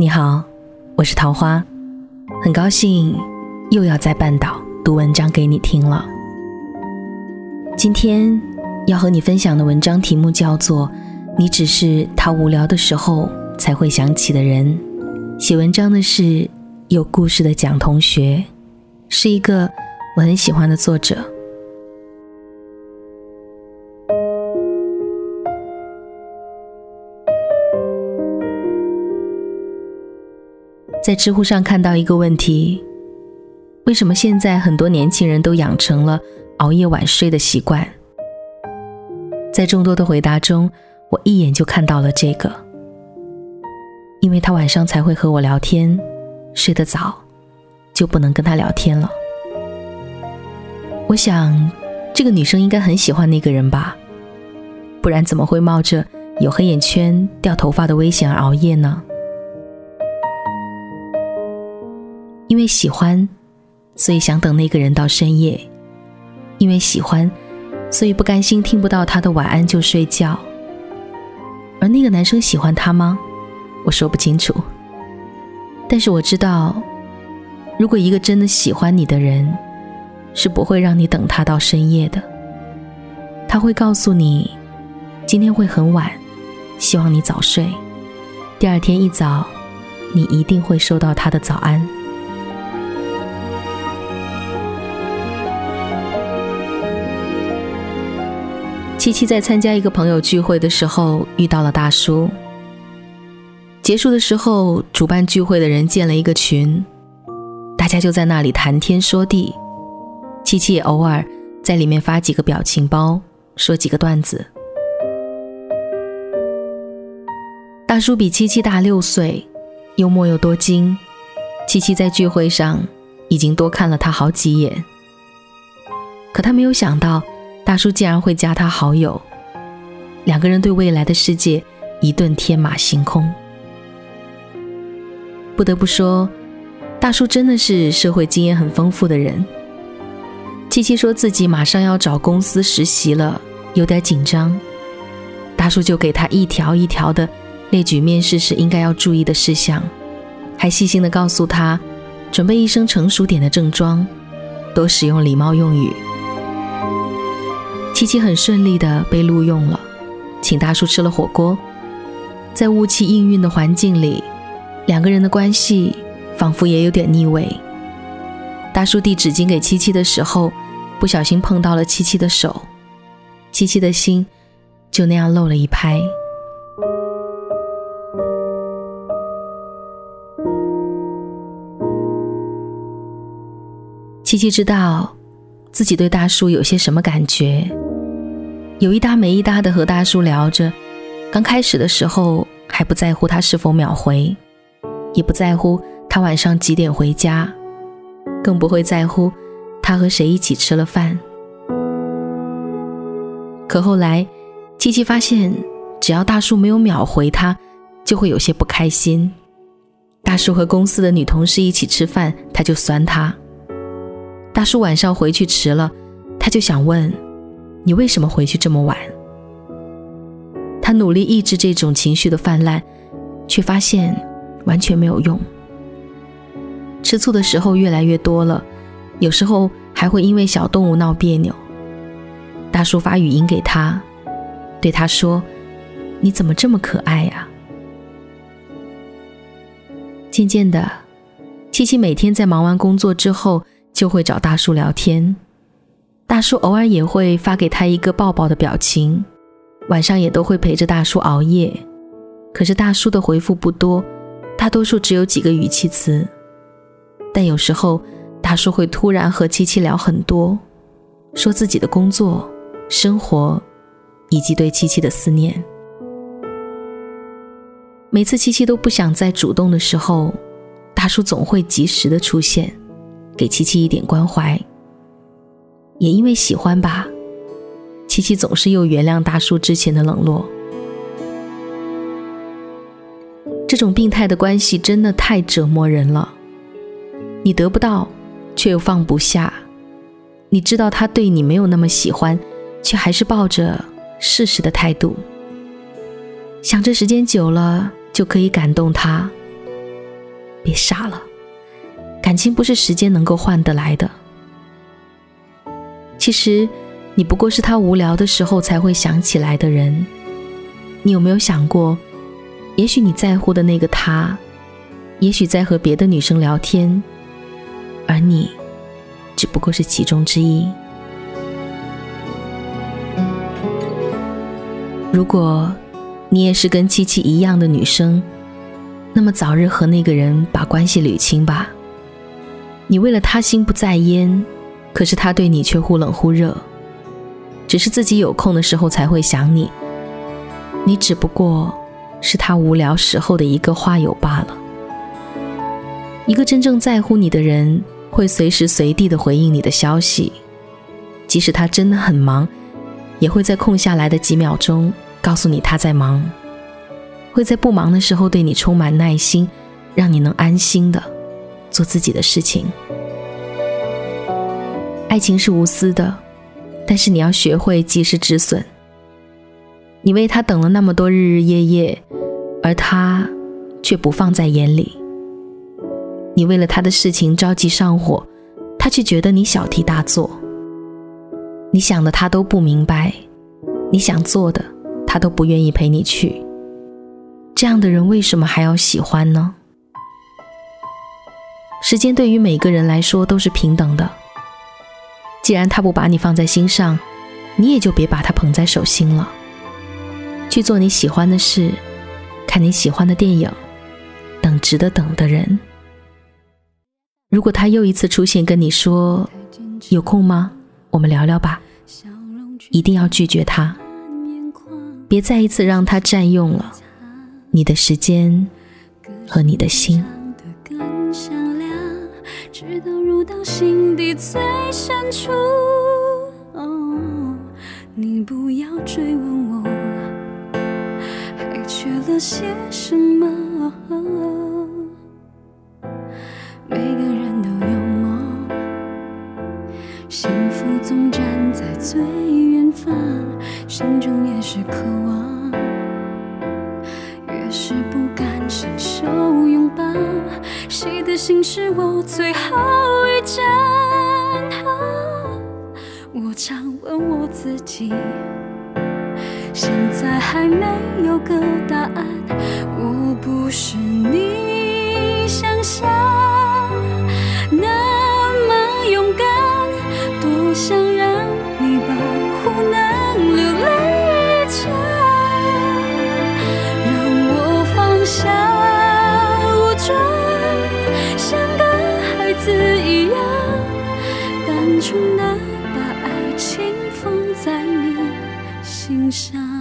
你好，我是桃花，很高兴又要在半岛读文章给你听了。今天要和你分享的文章题目叫做《你只是他无聊的时候才会想起的人》。写文章的是有故事的蒋同学，是一个我很喜欢的作者。在知乎上看到一个问题：为什么现在很多年轻人都养成了熬夜晚睡的习惯？在众多的回答中，我一眼就看到了这个，因为他晚上才会和我聊天，睡得早，就不能跟他聊天了。我想，这个女生应该很喜欢那个人吧，不然怎么会冒着有黑眼圈、掉头发的危险而熬夜呢？因为喜欢，所以想等那个人到深夜；因为喜欢，所以不甘心听不到他的晚安就睡觉。而那个男生喜欢他吗？我说不清楚。但是我知道，如果一个真的喜欢你的人，是不会让你等他到深夜的。他会告诉你，今天会很晚，希望你早睡。第二天一早，你一定会收到他的早安。七七在参加一个朋友聚会的时候遇到了大叔。结束的时候，主办聚会的人建了一个群，大家就在那里谈天说地。七七也偶尔在里面发几个表情包，说几个段子。大叔比七七大六岁，幽默又多金。七七在聚会上已经多看了他好几眼，可他没有想到。大叔竟然会加他好友，两个人对未来的世界一顿天马行空。不得不说，大叔真的是社会经验很丰富的人。七七说自己马上要找公司实习了，有点紧张，大叔就给他一条一条的列举面试时应该要注意的事项，还细心的告诉他准备一身成熟点的正装，多使用礼貌用语。七七很顺利的被录用了，请大叔吃了火锅，在雾气氤氲的环境里，两个人的关系仿佛也有点腻味。大叔递纸巾给七七的时候，不小心碰到了七七的手，七七的心就那样漏了一拍。七七知道自己对大叔有些什么感觉。有一搭没一搭的和大叔聊着，刚开始的时候还不在乎他是否秒回，也不在乎他晚上几点回家，更不会在乎他和谁一起吃了饭。可后来，七七发现，只要大叔没有秒回他，就会有些不开心。大叔和公司的女同事一起吃饭，他就酸他；大叔晚上回去迟了，他就想问。你为什么回去这么晚？他努力抑制这种情绪的泛滥，却发现完全没有用。吃醋的时候越来越多了，有时候还会因为小动物闹别扭。大叔发语音给他，对他说：“你怎么这么可爱呀？”渐渐的，七七每天在忙完工作之后，就会找大叔聊天。大叔偶尔也会发给他一个抱抱的表情，晚上也都会陪着大叔熬夜。可是大叔的回复不多，大多数只有几个语气词。但有时候，大叔会突然和七七聊很多，说自己的工作、生活，以及对七七的思念。每次七七都不想再主动的时候，大叔总会及时的出现，给七七一点关怀。也因为喜欢吧，琪琪总是又原谅大叔之前的冷落。这种病态的关系真的太折磨人了。你得不到，却又放不下。你知道他对你没有那么喜欢，却还是抱着试试的态度，想着时间久了就可以感动他，别傻了，感情不是时间能够换得来的。其实，你不过是他无聊的时候才会想起来的人。你有没有想过，也许你在乎的那个他，也许在和别的女生聊天，而你只不过是其中之一。如果你也是跟七七一样的女生，那么早日和那个人把关系捋清吧。你为了他心不在焉，可是他对你却忽冷忽热，只是自己有空的时候才会想你。你只不过是他无聊时候的一个话友罢了。一个真正在乎你的人，会随时随地的回应你的消息，即使他真的很忙。也会在空下来的几秒钟告诉你他在忙，会在不忙的时候对你充满耐心，让你能安心的做自己的事情。爱情是无私的，但是你要学会及时止损。你为他等了那么多日日夜夜，而他却不放在眼里。你为了他的事情着急上火，他却觉得你小题大做。你想的他都不明白，你想做的他都不愿意陪你去。这样的人为什么还要喜欢呢？时间对于每个人来说都是平等的。既然他不把你放在心上，你也就别把他捧在手心了。去做你喜欢的事，看你喜欢的电影，等值得等的人。如果他又一次出现，跟你说有空吗？我们聊聊吧，一定要拒绝他，别再一次让他占用了你的时间和你的心。直到入到心底最深处，哦你不要追问我还缺了些什么。每个人都有梦。幸福总站在最远方，心中也是渴望，心是我最后一站，我常问我自己，现在还没有个答案。我不是你想象那么勇敢，多想让你保护，能流泪一刹，让我放下。想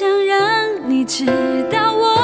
想让你知道我